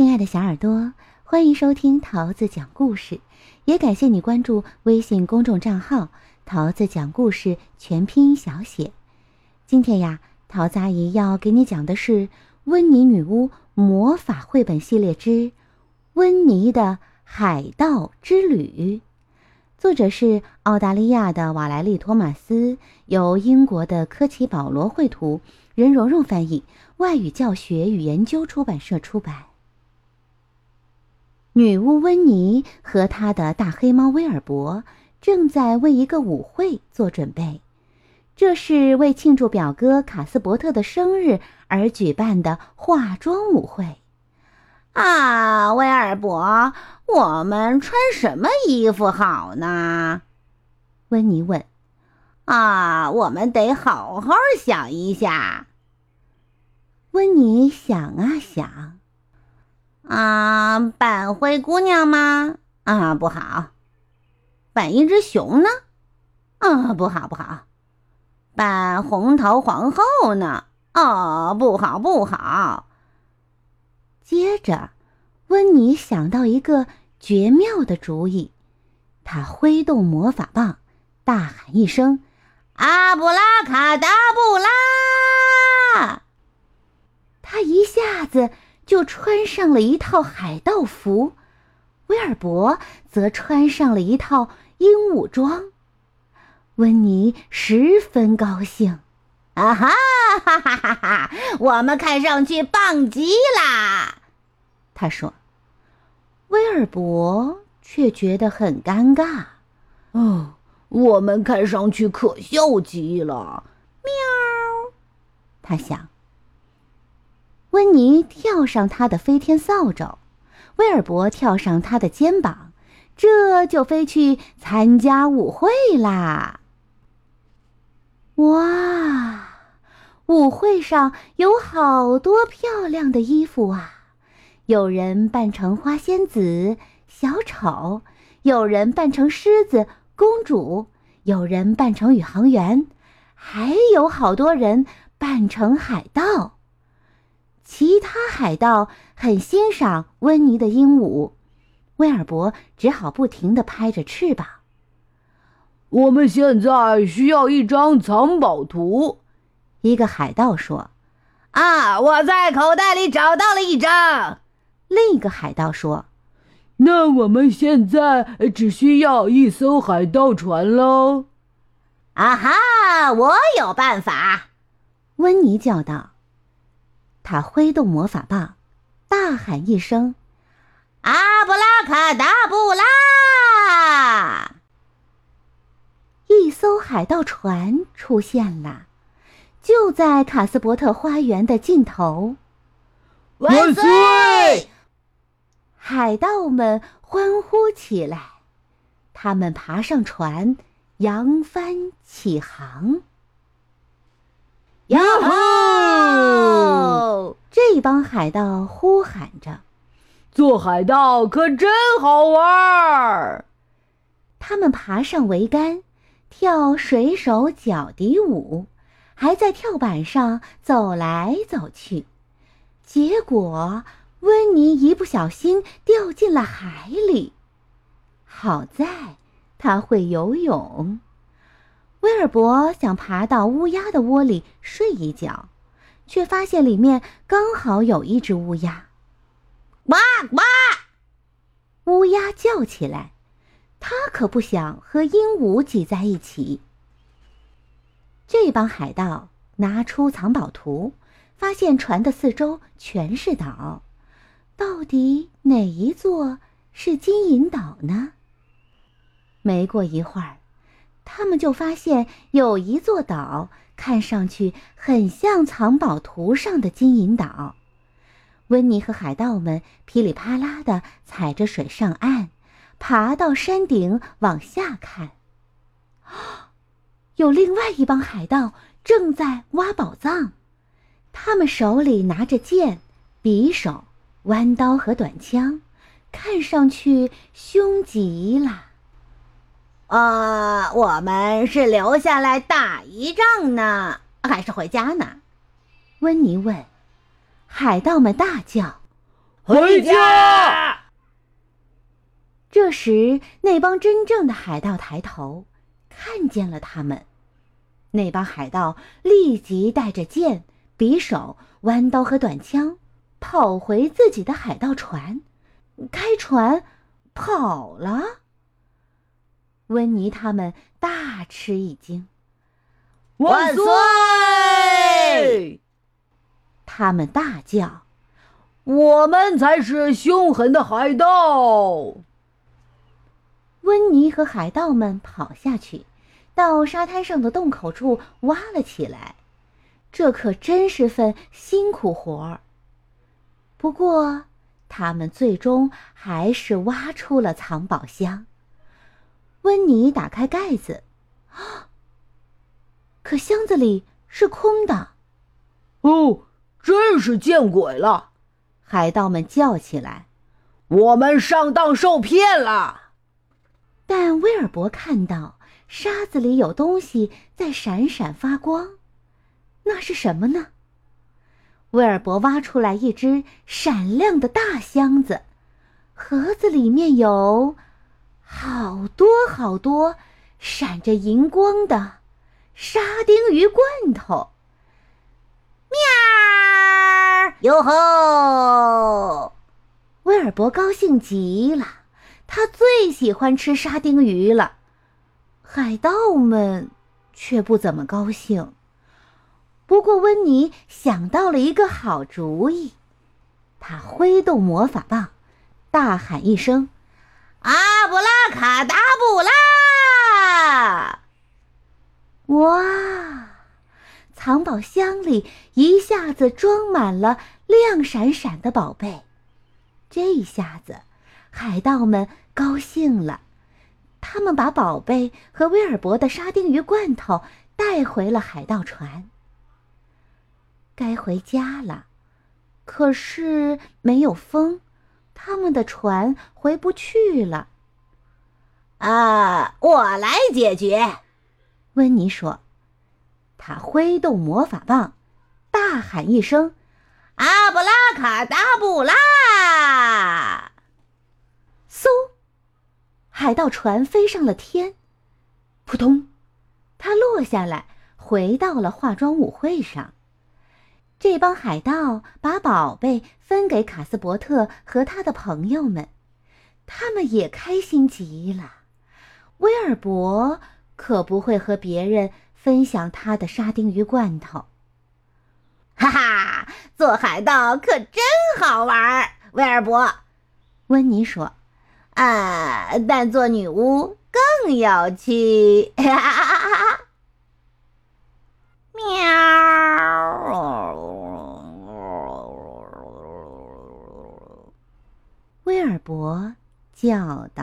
亲爱的小耳朵，欢迎收听桃子讲故事，也感谢你关注微信公众账号“桃子讲故事”全拼小写。今天呀，桃子阿姨要给你讲的是《温妮女巫魔法绘本系列之温妮的海盗之旅》，作者是澳大利亚的瓦莱丽·托马斯，由英国的科奇·保罗绘图，任蓉蓉翻译，外语教学与研究出版社出版。女巫温妮和她的大黑猫威尔伯正在为一个舞会做准备，这是为庆祝表哥卡斯伯特的生日而举办的化妆舞会。啊，威尔伯，我们穿什么衣服好呢？温妮问。啊，我们得好好想一下。温妮想啊想。啊，扮灰姑娘吗？啊，不好。扮一只熊呢？啊，不好不好。扮红桃皇后呢？哦，不好不好。接着，温妮想到一个绝妙的主意，他挥动魔法棒，大喊一声：“阿布拉卡达布拉！”他一下子。就穿上了一套海盗服，威尔伯则穿上了一套鹦鹉装。温妮十分高兴，啊哈哈哈哈哈！我们看上去棒极啦！他说。威尔伯却觉得很尴尬。哦，我们看上去可笑极了。喵，他想。温妮跳上他的飞天扫帚，威尔伯跳上他的肩膀，这就飞去参加舞会啦！哇，舞会上有好多漂亮的衣服啊！有人扮成花仙子、小丑，有人扮成狮子、公主，有人扮成宇航员，还有好多人扮成海盗。其他海盗很欣赏温妮的鹦鹉，威尔伯只好不停地拍着翅膀。我们现在需要一张藏宝图，一个海盗说：“啊，我在口袋里找到了一张。”另一个海盗说：“那我们现在只需要一艘海盗船喽。”啊哈，我有办法！温妮叫道。他挥动魔法棒，大喊一声：“阿布拉卡达布拉！”一艘海盗船出现了，就在卡斯伯特花园的尽头。万岁！海盗们欢呼起来，他们爬上船，扬帆起航。哟吼！这帮海盗呼喊着：“做海盗可真好玩儿！”他们爬上桅杆，跳水手脚底舞，还在跳板上走来走去。结果，温妮一不小心掉进了海里。好在他会游泳。威尔伯想爬到乌鸦的窝里睡一觉，却发现里面刚好有一只乌鸦。哇哇！乌鸦叫起来，它可不想和鹦鹉挤在一起。这帮海盗拿出藏宝图，发现船的四周全是岛，到底哪一座是金银岛呢？没过一会儿。他们就发现有一座岛，看上去很像藏宝图上的金银岛。温妮和海盗们噼里啪啦的踩着水上岸，爬到山顶往下看。有另外一帮海盗正在挖宝藏，他们手里拿着剑、匕首、弯刀和短枪，看上去凶极了。啊，我们是留下来打一仗呢，还是回家呢？温妮问。海盗们大叫：“回家！这时，那帮真正的海盗抬头，看见了他们。那帮海盗立即带着剑、匕首、弯刀和短枪，跑回自己的海盗船，开船跑了。温妮他们大吃一惊，万岁！他们大叫：“我们才是凶狠的海盗！”温妮和海盗们跑下去，到沙滩上的洞口处挖了起来。这可真是份辛苦活儿。不过，他们最终还是挖出了藏宝箱。温妮打开盖子，啊！可箱子里是空的。哦，真是见鬼了！海盗们叫起来：“我们上当受骗了！”但威尔伯看到沙子里有东西在闪闪发光，那是什么呢？威尔伯挖出来一只闪亮的大箱子，盒子里面有。好多好多闪着银光的沙丁鱼罐头！喵！哟吼！威尔伯高兴极了，他最喜欢吃沙丁鱼了。海盗们却不怎么高兴。不过温妮想到了一个好主意，他挥动魔法棒，大喊一声。啊卡达布拉！哇，藏宝箱里一下子装满了亮闪闪的宝贝。这一下子，海盗们高兴了，他们把宝贝和威尔伯的沙丁鱼罐头带回了海盗船。该回家了，可是没有风。他们的船回不去了。啊，我来解决。”温妮说。他挥动魔法棒，大喊一声：“阿布拉卡达布拉！”嗖，海盗船飞上了天。扑通，它落下来，回到了化妆舞会上。这帮海盗把宝贝分给卡斯伯特和他的朋友们，他们也开心极了。威尔伯可不会和别人分享他的沙丁鱼罐头。哈哈，做海盗可真好玩！威尔伯，温妮说：“啊，但做女巫更有趣。”！喵。威尔伯叫道。